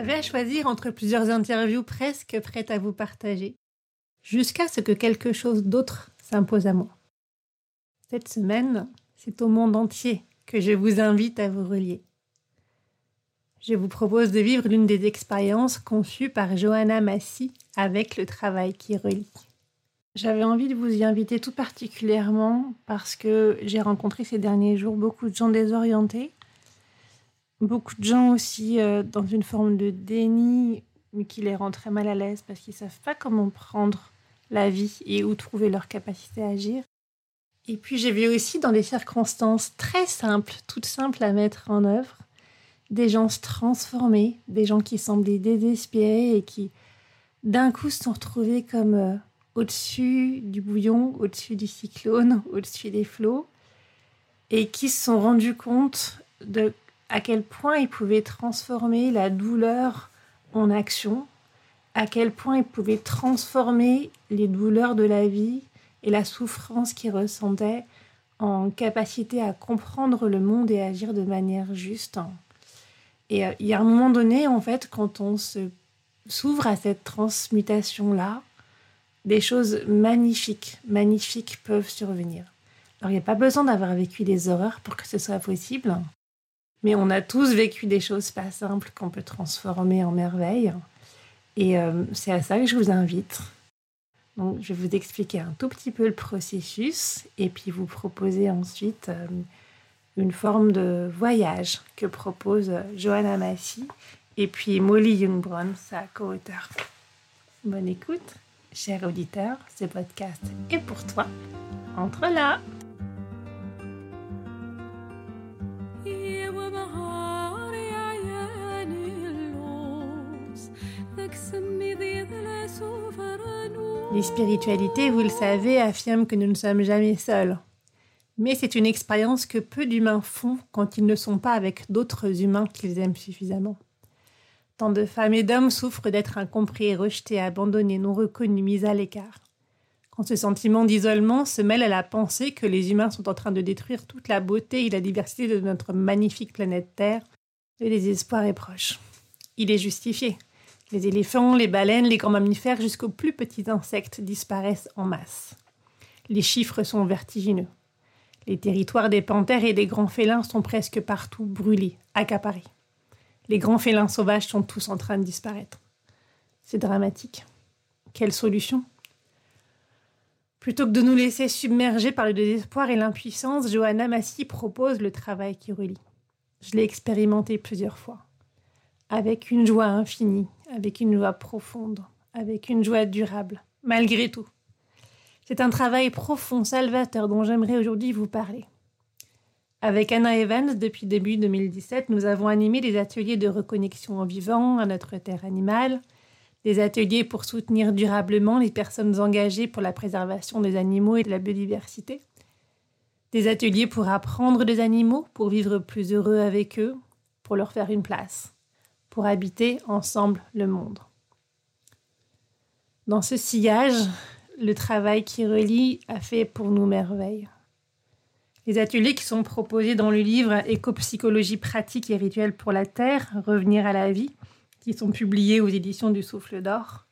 J'avais à choisir entre plusieurs interviews presque prêtes à vous partager, jusqu'à ce que quelque chose d'autre s'impose à moi. Cette semaine, c'est au monde entier que je vous invite à vous relier. Je vous propose de vivre l'une des expériences conçues par Johanna Massy avec le travail qui relie. J'avais envie de vous y inviter tout particulièrement parce que j'ai rencontré ces derniers jours beaucoup de gens désorientés beaucoup de gens aussi euh, dans une forme de déni, mais qui les rend très mal à l'aise parce qu'ils ne savent pas comment prendre la vie et où trouver leur capacité à agir. Et puis j'ai vu aussi dans des circonstances très simples, toutes simples à mettre en œuvre, des gens se transformer, des gens qui semblaient désespérés et qui d'un coup se sont retrouvés comme euh, au-dessus du bouillon, au-dessus du cyclone, au-dessus des flots, et qui se sont rendus compte de à quel point il pouvait transformer la douleur en action, à quel point il pouvait transformer les douleurs de la vie et la souffrance qu'il ressentait en capacité à comprendre le monde et agir de manière juste. Et euh, il y a un moment donné, en fait, quand on se s'ouvre à cette transmutation-là, des choses magnifiques, magnifiques peuvent survenir. Alors, il n'y a pas besoin d'avoir vécu des horreurs pour que ce soit possible. Mais on a tous vécu des choses pas simples qu'on peut transformer en merveille. Et euh, c'est à ça que je vous invite. Donc, je vais vous expliquer un tout petit peu le processus et puis vous proposer ensuite euh, une forme de voyage que propose Johanna Massy et puis Molly Youngbrun, sa co-auteure. Bonne écoute, cher auditeur, ce podcast est pour toi. Entre là! Les spiritualités, vous le savez, affirment que nous ne sommes jamais seuls. Mais c'est une expérience que peu d'humains font quand ils ne sont pas avec d'autres humains qu'ils aiment suffisamment. Tant de femmes et d'hommes souffrent d'être incompris, rejetés, abandonnés, non reconnus, mis à l'écart. Quand ce sentiment d'isolement se mêle à la pensée que les humains sont en train de détruire toute la beauté et la diversité de notre magnifique planète Terre, le désespoir est proche. Il est justifié. Les éléphants, les baleines, les grands mammifères jusqu'aux plus petits insectes disparaissent en masse. Les chiffres sont vertigineux. Les territoires des panthères et des grands félins sont presque partout brûlés, accaparés. Les grands félins sauvages sont tous en train de disparaître. C'est dramatique. Quelle solution? Plutôt que de nous laisser submerger par le désespoir et l'impuissance, Johanna Massy propose le travail qui relie. Je l'ai expérimenté plusieurs fois avec une joie infinie, avec une joie profonde, avec une joie durable, malgré tout. C'est un travail profond, salvateur, dont j'aimerais aujourd'hui vous parler. Avec Anna Evans, depuis début 2017, nous avons animé des ateliers de reconnexion en vivant à notre terre animale, des ateliers pour soutenir durablement les personnes engagées pour la préservation des animaux et de la biodiversité, des ateliers pour apprendre des animaux, pour vivre plus heureux avec eux, pour leur faire une place pour habiter ensemble le monde. Dans ce sillage, le travail qui relie a fait pour nous merveille. Les ateliers qui sont proposés dans le livre Éco-psychologie pratique et rituelle pour la Terre, Revenir à la vie, qui sont publiés aux éditions du Souffle d'Or,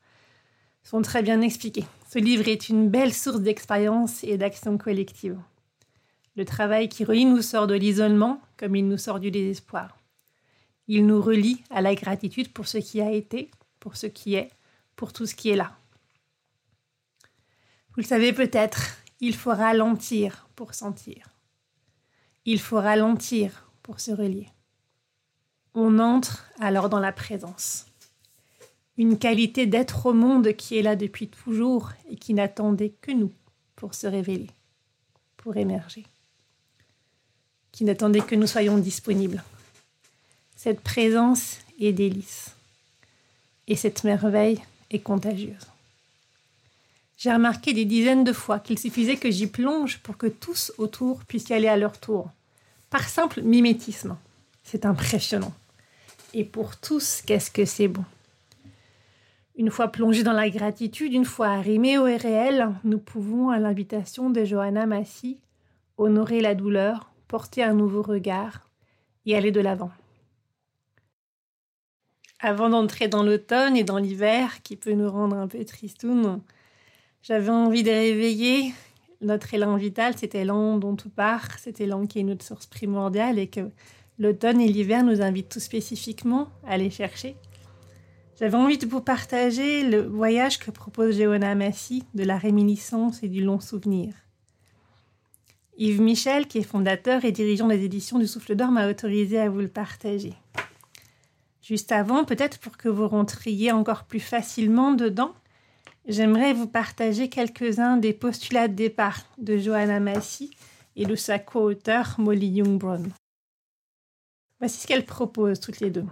sont très bien expliqués. Ce livre est une belle source d'expérience et d'action collective. Le travail qui relie nous sort de l'isolement comme il nous sort du désespoir. Il nous relie à la gratitude pour ce qui a été, pour ce qui est, pour tout ce qui est là. Vous le savez peut-être, il faut ralentir pour sentir. Il faut ralentir pour se relier. On entre alors dans la présence. Une qualité d'être au monde qui est là depuis toujours et qui n'attendait que nous pour se révéler, pour émerger qui n'attendait que nous soyons disponibles. Cette présence est délice. Et cette merveille est contagieuse. J'ai remarqué des dizaines de fois qu'il suffisait que j'y plonge pour que tous autour puissent y aller à leur tour, par simple mimétisme. C'est impressionnant. Et pour tous, qu'est-ce que c'est bon. Une fois plongés dans la gratitude, une fois arrimés au réel, nous pouvons, à l'invitation de Johanna Massy, honorer la douleur, porter un nouveau regard et aller de l'avant. Avant d'entrer dans l'automne et dans l'hiver, qui peut nous rendre un peu tristoun, j'avais envie de réveiller notre élan vital, cet élan dont tout part, cet élan qui est notre source primordiale et que l'automne et l'hiver nous invitent tout spécifiquement à aller chercher. J'avais envie de vous partager le voyage que propose Géona Massy de la réminiscence et du long souvenir. Yves Michel, qui est fondateur et dirigeant des éditions du Souffle d'Or, m'a autorisé à vous le partager. Juste avant, peut-être pour que vous rentriez encore plus facilement dedans, j'aimerais vous partager quelques-uns des postulats de départ de Johanna Massy et de sa co-auteur Molly Youngbrown. Voici ce qu'elle propose toutes les deux.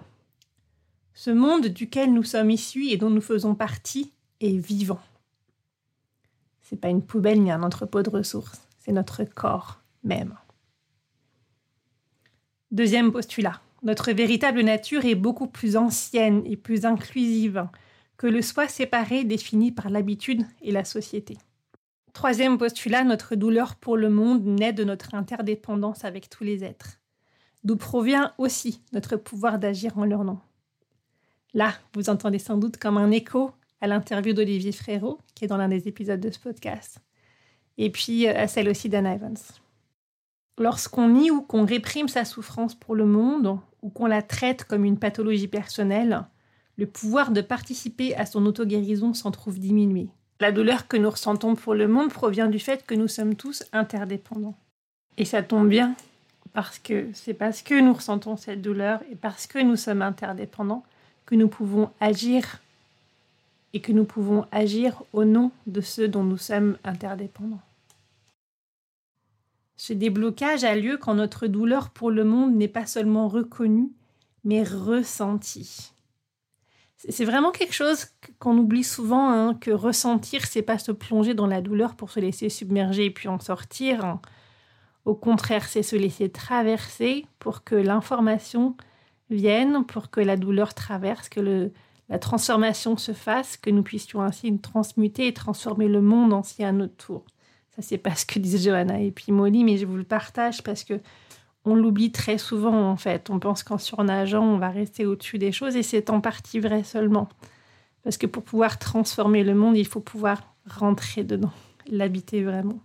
Ce monde duquel nous sommes issus et dont nous faisons partie est vivant. C'est pas une poubelle ni un entrepôt de ressources, c'est notre corps même. Deuxième postulat. Notre véritable nature est beaucoup plus ancienne et plus inclusive que le soi séparé défini par l'habitude et la société. Troisième postulat, notre douleur pour le monde naît de notre interdépendance avec tous les êtres, d'où provient aussi notre pouvoir d'agir en leur nom. Là, vous entendez sans doute comme un écho à l'interview d'Olivier Frérot, qui est dans l'un des épisodes de ce podcast, et puis euh, à celle aussi d'Anne Evans. Lorsqu'on nie ou qu'on réprime sa souffrance pour le monde, ou qu'on la traite comme une pathologie personnelle, le pouvoir de participer à son auto-guérison s'en trouve diminué. La douleur que nous ressentons pour le monde provient du fait que nous sommes tous interdépendants. Et ça tombe bien, parce que c'est parce que nous ressentons cette douleur et parce que nous sommes interdépendants que nous pouvons agir et que nous pouvons agir au nom de ceux dont nous sommes interdépendants. Ce déblocage a lieu quand notre douleur pour le monde n'est pas seulement reconnue, mais ressentie. C'est vraiment quelque chose qu'on oublie souvent, hein, que ressentir, c'est pas se plonger dans la douleur pour se laisser submerger et puis en sortir. Au contraire, c'est se laisser traverser pour que l'information viennent pour que la douleur traverse, que la transformation se fasse, que nous puissions ainsi transmuter et transformer le monde ancien à notre tour. Ça, c'est pas ce que disent Johanna et puis Molly, mais je vous le partage parce que on l'oublie très souvent en fait. On pense qu'en surnageant, on va rester au-dessus des choses et c'est en partie vrai seulement. Parce que pour pouvoir transformer le monde, il faut pouvoir rentrer dedans, l'habiter vraiment.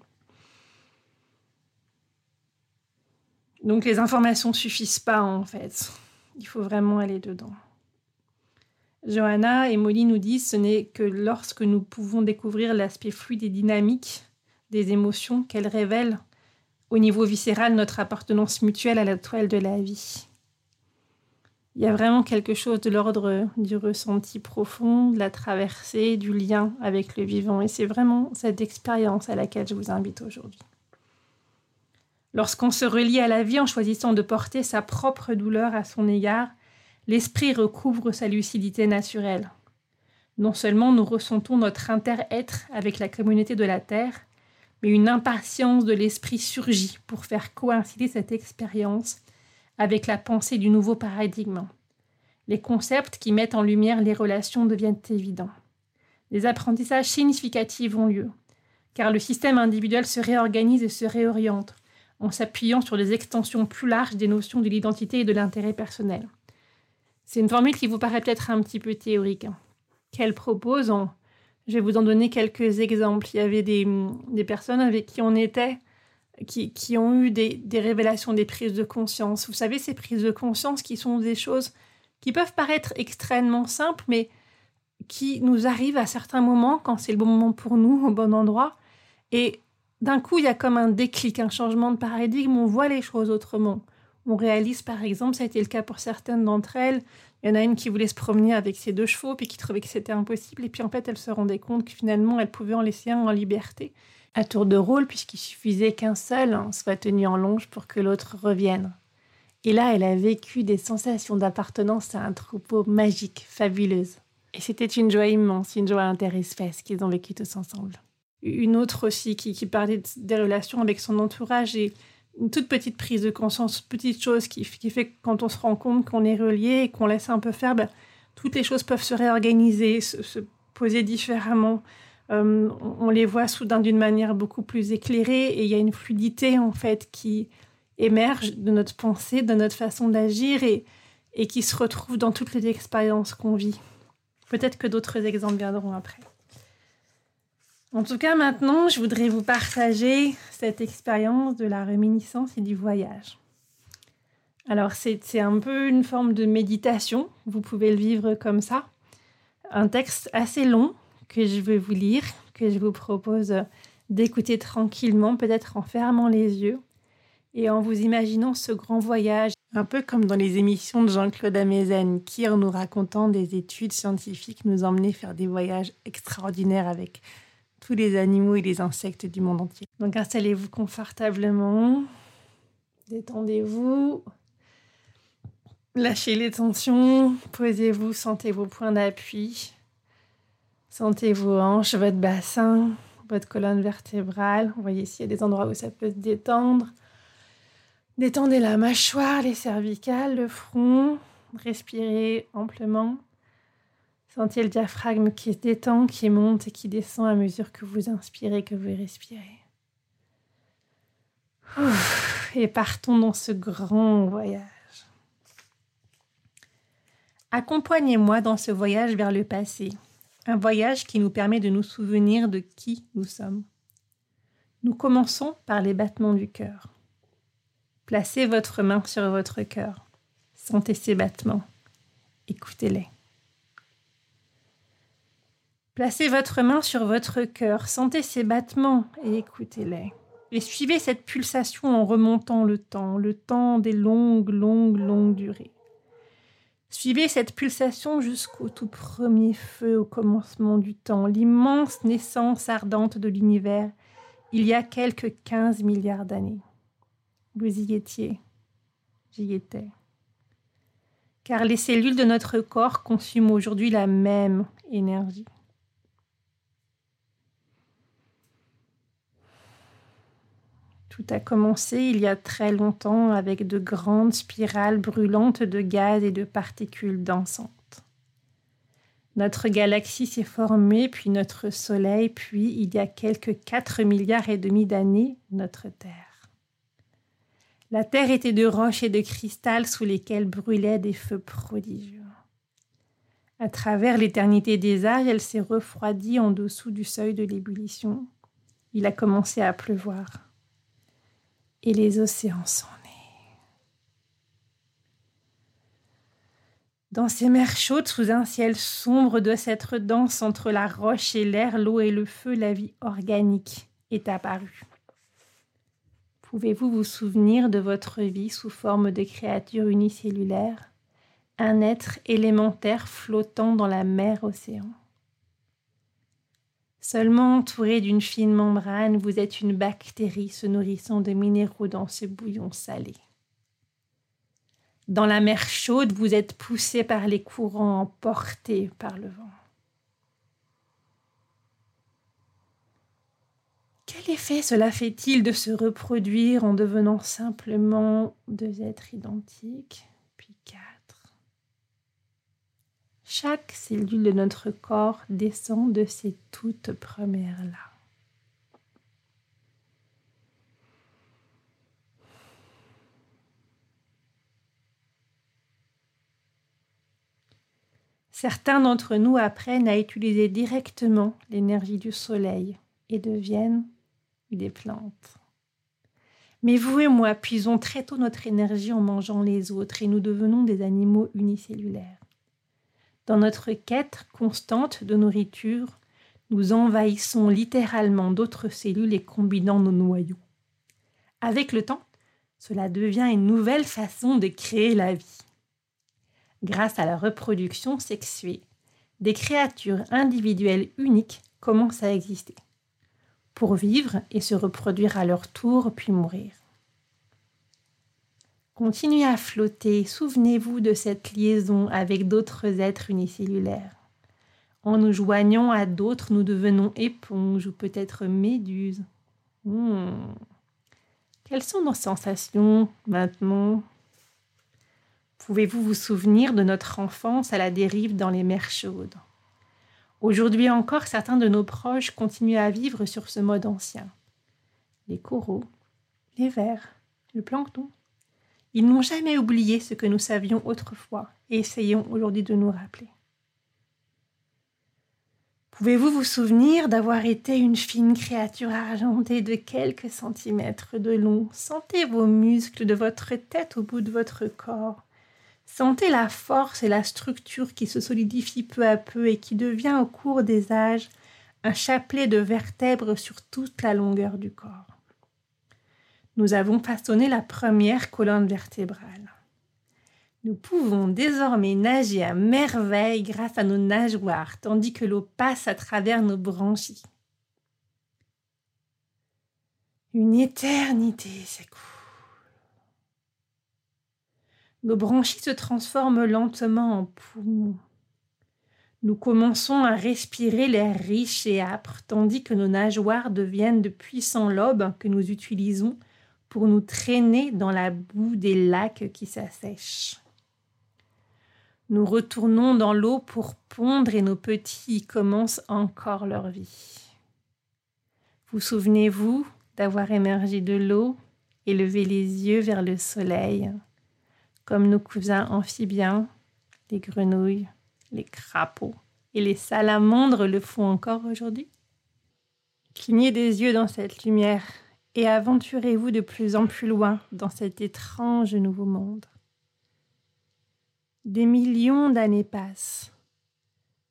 Donc les informations suffisent pas en fait. Il faut vraiment aller dedans. Johanna et Molly nous disent ce n'est que lorsque nous pouvons découvrir l'aspect fluide et dynamique des émotions qu'elles révèlent au niveau viscéral notre appartenance mutuelle à la toile de la vie. Il y a vraiment quelque chose de l'ordre du ressenti profond, de la traversée, du lien avec le vivant. Et c'est vraiment cette expérience à laquelle je vous invite aujourd'hui. Lorsqu'on se relie à la vie en choisissant de porter sa propre douleur à son égard, l'esprit recouvre sa lucidité naturelle. Non seulement nous ressentons notre inter-être avec la communauté de la Terre, mais une impatience de l'esprit surgit pour faire coïncider cette expérience avec la pensée du nouveau paradigme. Les concepts qui mettent en lumière les relations deviennent évidents. Des apprentissages significatifs ont lieu, car le système individuel se réorganise et se réoriente, en s'appuyant sur des extensions plus larges des notions de l'identité et de l'intérêt personnel. C'est une formule qui vous paraît peut-être un petit peu théorique, hein. qu'elle propose en... Je vais vous en donner quelques exemples. Il y avait des, personnes avec qui on était, qui, qui ont eu des, des, révélations, des prises de conscience. Vous savez, ces prises de conscience qui sont des choses qui peuvent paraître extrêmement simples, mais qui nous arrivent à certains moments quand c'est le bon moment pour nous, au bon endroit. Et d'un coup, il y a comme un déclic, un changement de paradigme, on voit les choses autrement. On réalise, par exemple, ça a été le cas pour certaines d'entre elles, il y en a une qui voulait se promener avec ses deux chevaux, puis qui trouvait que c'était impossible, et puis en fait, elle se rendait compte que finalement, elle pouvait en laisser un en liberté. à tour de rôle, puisqu'il suffisait qu'un seul soit tenu en longe pour que l'autre revienne. Et là, elle a vécu des sensations d'appartenance à un troupeau magique, fabuleuse. Et c'était une joie immense, une joie interespèce qu'ils ont vécu tous ensemble. Une autre aussi qui, parlait des relations avec son entourage et une toute petite prise de conscience, petite chose qui, fait que quand on se rend compte qu'on est relié et qu'on laisse un peu faire, ben, toutes les choses peuvent se réorganiser, se, poser différemment. Euh, on les voit soudain d'une manière beaucoup plus éclairée et il y a une fluidité en fait qui émerge de notre pensée, de notre façon d'agir et, et qui se retrouve dans toutes les expériences qu'on vit. Peut-être que d'autres exemples viendront après. En tout cas, maintenant, je voudrais vous partager cette expérience de la réminiscence et du voyage. Alors, c'est un peu une forme de méditation, vous pouvez le vivre comme ça. Un texte assez long que je vais vous lire, que je vous propose d'écouter tranquillement, peut-être en fermant les yeux et en vous imaginant ce grand voyage, un peu comme dans les émissions de Jean-Claude Amezen, qui, en nous racontant des études scientifiques, nous emmenait faire des voyages extraordinaires avec tous les animaux et les insectes du monde entier. Donc installez-vous confortablement, détendez-vous, lâchez les tensions, posez-vous, sentez vos points d'appui, sentez vos hanches, votre bassin, votre colonne vertébrale. Voyez s'il y a des endroits où ça peut se détendre. Détendez la mâchoire, les cervicales, le front, respirez amplement. Sentez le diaphragme qui se détend, qui monte et qui descend à mesure que vous inspirez, que vous respirez. Et partons dans ce grand voyage. Accompagnez-moi dans ce voyage vers le passé, un voyage qui nous permet de nous souvenir de qui nous sommes. Nous commençons par les battements du cœur. Placez votre main sur votre cœur. Sentez ces battements. Écoutez-les. Placez votre main sur votre cœur, sentez ses battements et écoutez-les. Et suivez cette pulsation en remontant le temps, le temps des longues, longues, longues durées. Suivez cette pulsation jusqu'au tout premier feu au commencement du temps, l'immense naissance ardente de l'univers, il y a quelques 15 milliards d'années. Vous y étiez, j'y étais. Car les cellules de notre corps consument aujourd'hui la même énergie. Tout a commencé il y a très longtemps avec de grandes spirales brûlantes de gaz et de particules dansantes. Notre galaxie s'est formée, puis notre Soleil, puis il y a quelques 4 milliards et demi d'années, notre Terre. La Terre était de roches et de cristal sous lesquels brûlaient des feux prodigieux. À travers l'éternité des âges, elle s'est refroidie en dessous du seuil de l'ébullition. Il a commencé à pleuvoir et les océans sont nés. Dans ces mers chaudes, sous un ciel sombre de cette danse entre la roche et l'air, l'eau et le feu, la vie organique est apparue. Pouvez-vous vous souvenir de votre vie sous forme de créature unicellulaire, un être élémentaire flottant dans la mer océan Seulement entouré d'une fine membrane, vous êtes une bactérie se nourrissant de minéraux dans ce bouillon salé. Dans la mer chaude, vous êtes poussé par les courants, emporté par le vent. Quel effet cela fait-il de se reproduire en devenant simplement deux êtres identiques? Chaque cellule de notre corps descend de ces toutes premières-là. Certains d'entre nous apprennent à utiliser directement l'énergie du soleil et deviennent des plantes. Mais vous et moi puisons très tôt notre énergie en mangeant les autres et nous devenons des animaux unicellulaires. Dans notre quête constante de nourriture, nous envahissons littéralement d'autres cellules et combinant nos noyaux. Avec le temps, cela devient une nouvelle façon de créer la vie. Grâce à la reproduction sexuée, des créatures individuelles uniques commencent à exister. pour vivre et se reproduire à leur tour puis mourir. Continuez à flotter, souvenez-vous de cette liaison avec d'autres êtres unicellulaires. En nous joignant à d'autres, nous devenons éponges ou peut-être méduses. Hmm. Quelles sont nos sensations maintenant? Pouvez-vous vous souvenir de notre enfance à la dérive dans les mers chaudes? Aujourd'hui encore, certains de nos proches continuent à vivre sur ce mode ancien. Les coraux, les vers, le plancton. Ils n'ont jamais oublié ce que nous savions autrefois et essayons aujourd'hui de nous rappeler. Pouvez-vous vous souvenir d'avoir été une fine créature argentée de quelques centimètres de long? Sentez vos muscles de votre tête au bout de votre corps. Sentez la force et la structure qui se solidifie peu à peu et qui devient au cours des âges un chapelet de vertèbres sur toute la longueur du corps. Nous avons façonné la première colonne vertébrale. Nous pouvons désormais nager à merveille grâce à nos nageoires, tandis que l'eau passe à travers nos branchies. Une éternité s'écoule. Nos branchies se transforment lentement en poumons. Nous commençons à respirer l'air riche et âpre, tandis que nos nageoires deviennent de puissants lobes que nous utilisons pour nous traîner dans la boue des lacs qui s'assèchent. Nous retournons dans l'eau pour pondre et nos petits commencent encore leur vie. Vous souvenez-vous d'avoir émergé de l'eau et levé les yeux vers le soleil comme nos cousins amphibiens, les grenouilles, les crapauds et les salamandres le font encore aujourd'hui? Clignez des yeux dans cette lumière et aventurez-vous de plus en plus loin dans cet étrange nouveau monde. Des millions d'années passent.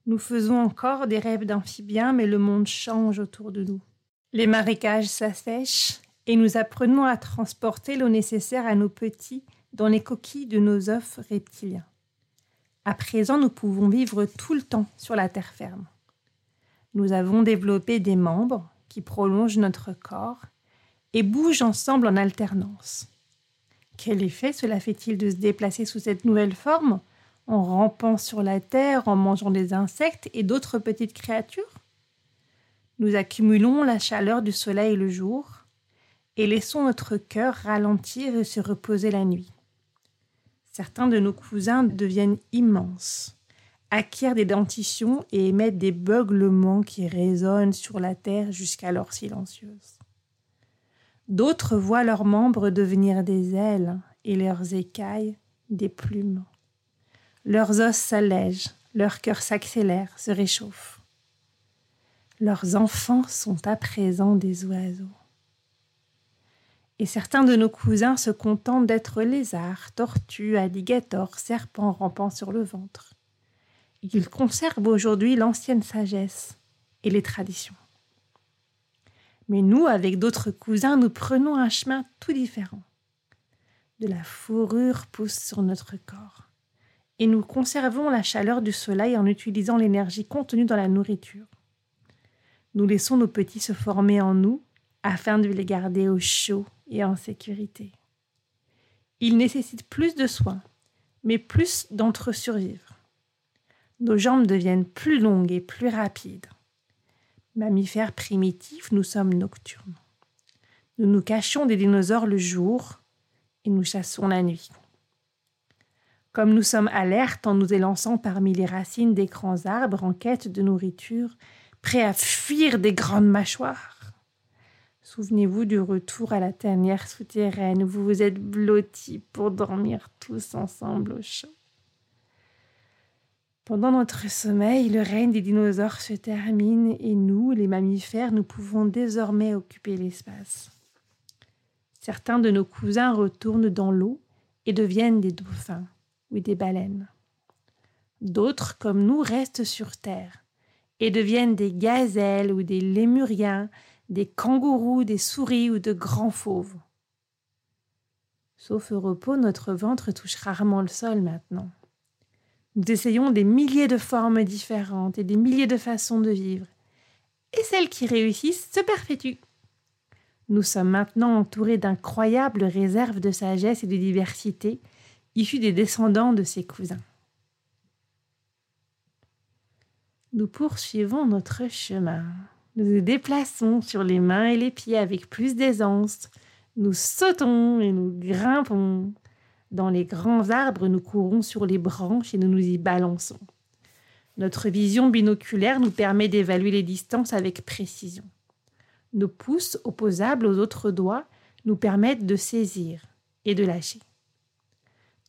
Nous faisons encore des rêves d'amphibiens, mais le monde change autour de nous. Les marécages s'assèchent et nous apprenons à transporter l'eau nécessaire à nos petits dans les coquilles de nos œufs reptiliens. À présent, nous pouvons vivre tout le temps sur la terre ferme. Nous avons développé des membres qui prolongent notre corps et bougent ensemble en alternance. Quel effet cela fait-il de se déplacer sous cette nouvelle forme, en rampant sur la terre, en mangeant des insectes et d'autres petites créatures? Nous accumulons la chaleur du soleil le jour et laissons notre cœur ralentir et se reposer la nuit. Certains de nos cousins deviennent immenses, acquièrent des dentitions et émettent des beuglements qui résonnent sur la terre jusqu'alors silencieuses. D'autres voient leurs membres devenir des ailes et leurs écailles des plumes. Leurs os s'allègent, leur cœur s'accélère, se réchauffe. Leurs enfants sont à présent des oiseaux et certains de nos cousins se contentent d'être lézards, tortues, alligators, serpents rampant sur le ventre. Ils conservent aujourd'hui l'ancienne sagesse et les traditions. Mais nous, avec d'autres cousins, nous prenons un chemin tout différent. De la fourrure pousse sur notre corps, et nous conservons la chaleur du soleil en utilisant l'énergie contenue dans la nourriture. Nous laissons nos petits se former en nous afin de les garder au chaud et en sécurité. Ils nécessitent plus de soins, mais plus d'entre survivre. Nos jambes deviennent plus longues et plus rapides. Mammifères primitifs, nous sommes nocturnes. Nous nous cachons des dinosaures le jour et nous chassons la nuit. Comme nous sommes alertes en nous élançant parmi les racines des grands arbres en quête de nourriture, prêts à fuir des grandes mâchoires, Souvenez-vous du retour à la tanière souterraine où vous vous êtes blottis pour dormir tous ensemble au chaud. Pendant notre sommeil, le règne des dinosaures se termine et nous, les mammifères, nous pouvons désormais occuper l'espace. Certains de nos cousins retournent dans l'eau et deviennent des dauphins ou des baleines. D'autres, comme nous, restent sur Terre et deviennent des gazelles ou des lémuriens, des kangourous, des souris ou de grands fauves. Sauf au repos, notre ventre touche rarement le sol maintenant. Nous essayons des milliers de formes différentes et des milliers de façons de vivre. Et celles qui réussissent se perpétuent. Nous sommes maintenant entourés d'incroyables réserves de sagesse et de diversité issues des descendants de ses cousins. Nous poursuivons notre chemin. Nous nous déplaçons sur les mains et les pieds avec plus d'aisance. Nous sautons et nous grimpons. Dans les grands arbres, nous courons sur les branches et nous nous y balançons. Notre vision binoculaire nous permet d'évaluer les distances avec précision. Nos pouces opposables aux autres doigts nous permettent de saisir et de lâcher.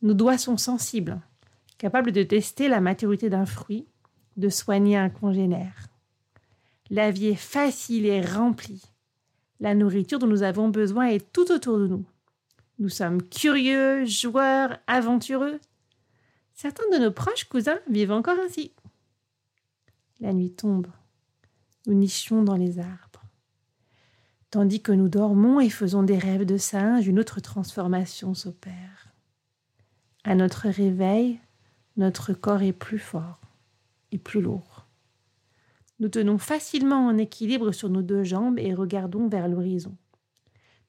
Nos doigts sont sensibles, capables de tester la maturité d'un fruit de soigner un congénère. La vie est facile et remplie. La nourriture dont nous avons besoin est tout autour de nous. Nous sommes curieux, joueurs, aventureux. Certains de nos proches cousins vivent encore ainsi. La nuit tombe. Nous nichons dans les arbres. Tandis que nous dormons et faisons des rêves de singes, une autre transformation s'opère. À notre réveil, notre corps est plus fort et plus lourd. Nous tenons facilement en équilibre sur nos deux jambes et regardons vers l'horizon.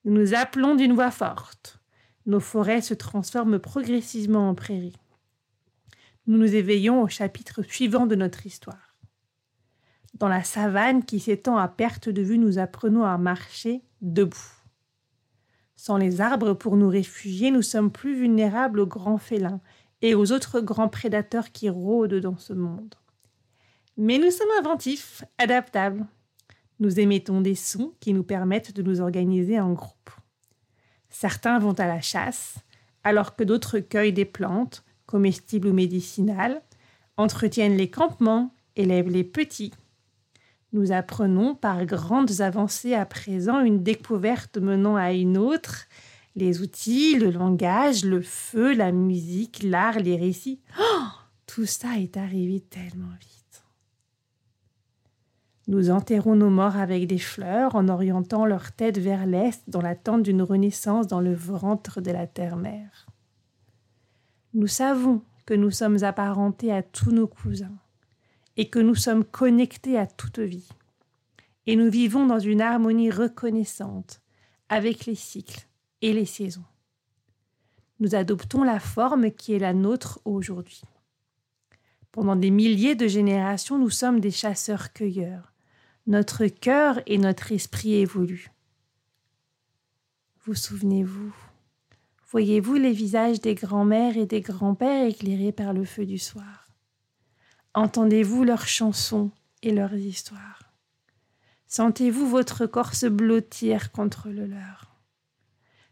Nous nous appelons d'une voix forte. Nos forêts se transforment progressivement en prairies. Nous nous éveillons au chapitre suivant de notre histoire. Dans la savane qui s'étend à perte de vue, nous apprenons à marcher debout. Sans les arbres pour nous réfugier, nous sommes plus vulnérables aux grands félins et aux autres grands prédateurs qui rôdent dans ce monde. Mais nous sommes inventifs, adaptables. Nous émettons des sons qui nous permettent de nous organiser en groupe. Certains vont à la chasse, alors que d'autres cueillent des plantes, comestibles ou médicinales, entretiennent les campements, élèvent les petits. Nous apprenons par grandes avancées à présent une découverte menant à une autre, les outils, le langage, le feu, la musique, l'art, les récits. Oh, tout ça est arrivé tellement vite. Nous enterrons nos morts avec des fleurs en orientant leur tête vers l'est dans l'attente d'une renaissance dans le ventre de la terre-mère. Nous savons que nous sommes apparentés à tous nos cousins et que nous sommes connectés à toute vie. Et nous vivons dans une harmonie reconnaissante avec les cycles et les saisons. Nous adoptons la forme qui est la nôtre aujourd'hui. Pendant des milliers de générations, nous sommes des chasseurs-cueilleurs notre cœur et notre esprit évoluent. Vous souvenez-vous? Voyez-vous les visages des grands-mères et des grands-pères éclairés par le feu du soir? Entendez-vous leurs chansons et leurs histoires? Sentez-vous votre corps se blottir contre le leur?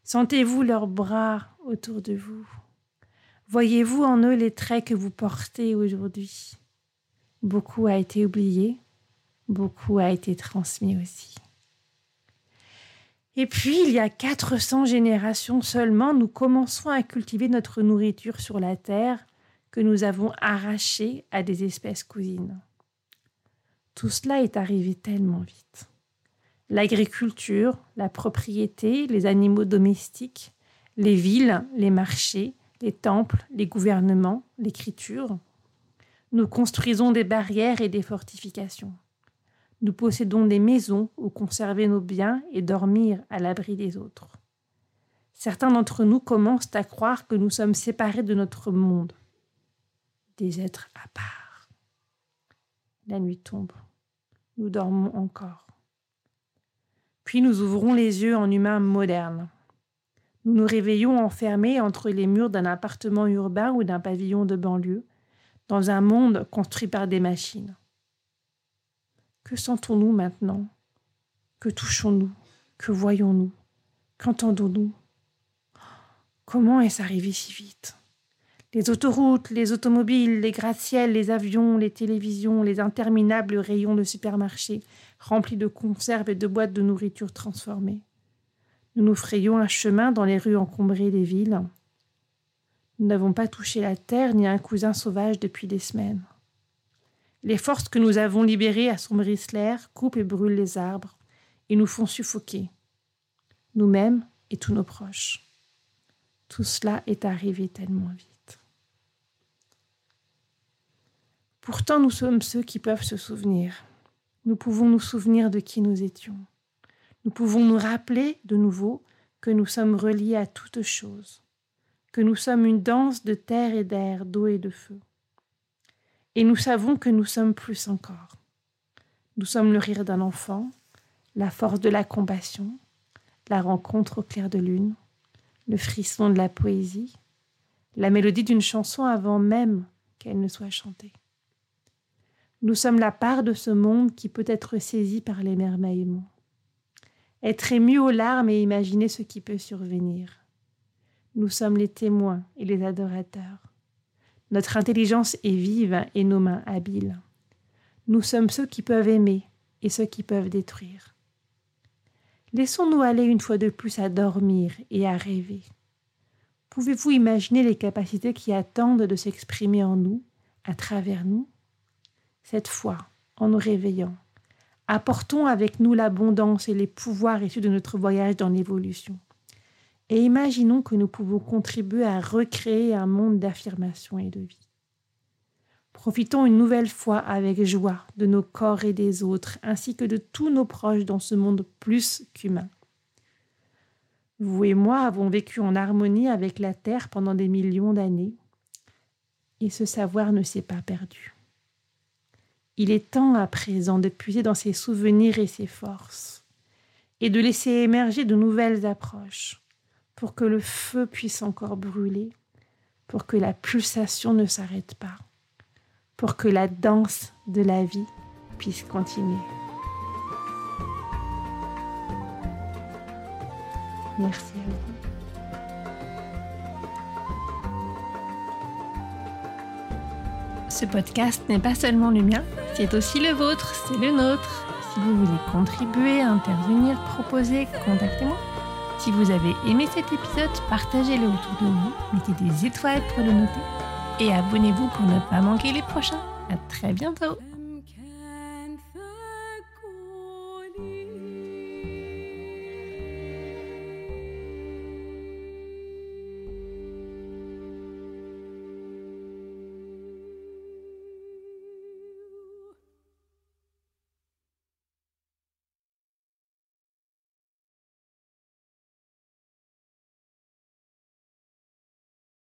Sentez-vous leurs bras autour de vous? Voyez-vous en eux les traits que vous portez aujourd'hui? Beaucoup a été oublié, beaucoup a été transmis aussi. Et puis, il y a 400 générations seulement, nous commençons à cultiver notre nourriture sur la terre que nous avons arrachée à des espèces cousines. Tout cela est arrivé tellement vite. L'agriculture, la propriété, les animaux domestiques, les villes, les marchés, les temples, les gouvernements, l'écriture. Nous construisons des barrières et des fortifications. Nous possédons des maisons où conserver nos biens et dormir à l'abri des autres. Certains d'entre nous commencent à croire que nous sommes séparés de notre monde, des êtres à part. La nuit tombe. Nous dormons encore. Puis nous ouvrons les yeux en humains modernes. Nous nous réveillons enfermés entre les murs d'un appartement urbain ou d'un pavillon de banlieue, dans un monde construit par des machines. Que sentons-nous maintenant? Que touchons-nous? Que voyons-nous? Qu'entendons-nous? Comment est-ce arrivé si vite? Les autoroutes, les automobiles, les gratte-ciels, les avions, les télévisions, les interminables rayons de supermarchés remplis de conserves et de boîtes de nourriture transformées. Nous nous frayons un chemin dans les rues encombrées des villes. Nous n'avons pas touché la terre ni un cousin sauvage depuis des semaines. Les forces que nous avons libérées assombrissent l'air, coupent et brûlent les arbres, et nous font suffoquer, nous-mêmes et tous nos proches. Tout cela est arrivé tellement vite. Pourtant, nous sommes ceux qui peuvent se souvenir. Nous pouvons nous souvenir de qui nous étions. nous pouvons nous rappeler de nouveau que nous sommes reliés à toutes choses, que nous sommes une danse de terre et d'air, d'eau et de feu. Et nous savons que nous sommes plus encore. Nous sommes le rire d'un enfant, la force de la compassion, la rencontre au clair de lune, le frisson de la poésie, la mélodie d'une chanson avant même qu'elle ne soit chantée. Nous sommes la part de ce monde qui peut être saisie par l'émerveillement. Être ému aux larmes et imaginer ce qui peut survenir. Nous sommes les témoins et les adorateurs. Notre intelligence est vive et nos mains habiles. Nous sommes ceux qui peuvent aimer et ceux qui peuvent détruire. Laissons-nous aller une fois de plus à dormir et à rêver. Pouvez-vous imaginer les capacités qui attendent de s'exprimer en nous, à travers nous? Cette fois, en nous réveillant, apportons avec nous l'abondance et les pouvoirs issus de notre voyage dans l'évolution. Et imaginons que nous pouvons contribuer à recréer un monde d'affirmation et de vie. Profitons une nouvelle fois avec joie de nos corps et des autres, ainsi que de tous nos proches dans ce monde plus qu'humain. Vous et moi avons vécu en harmonie avec la Terre pendant des millions d'années, et ce savoir ne s'est pas perdu. Il est temps à présent de puiser dans ses souvenirs et ses forces, et de laisser émerger de nouvelles approches, pour que le feu puisse encore brûler, pour que la pulsation ne s'arrête pas pour que la danse de la vie puisse continuer. Merci à vous. Ce podcast n'est pas seulement le mien, c'est aussi le vôtre, c'est le nôtre. Si vous voulez contribuer, intervenir, proposer, contactez-moi. Si vous avez aimé cet épisode, partagez-le autour de vous, mettez des étoiles pour le noter et abonnez-vous pour ne pas manquer les prochains. À très bientôt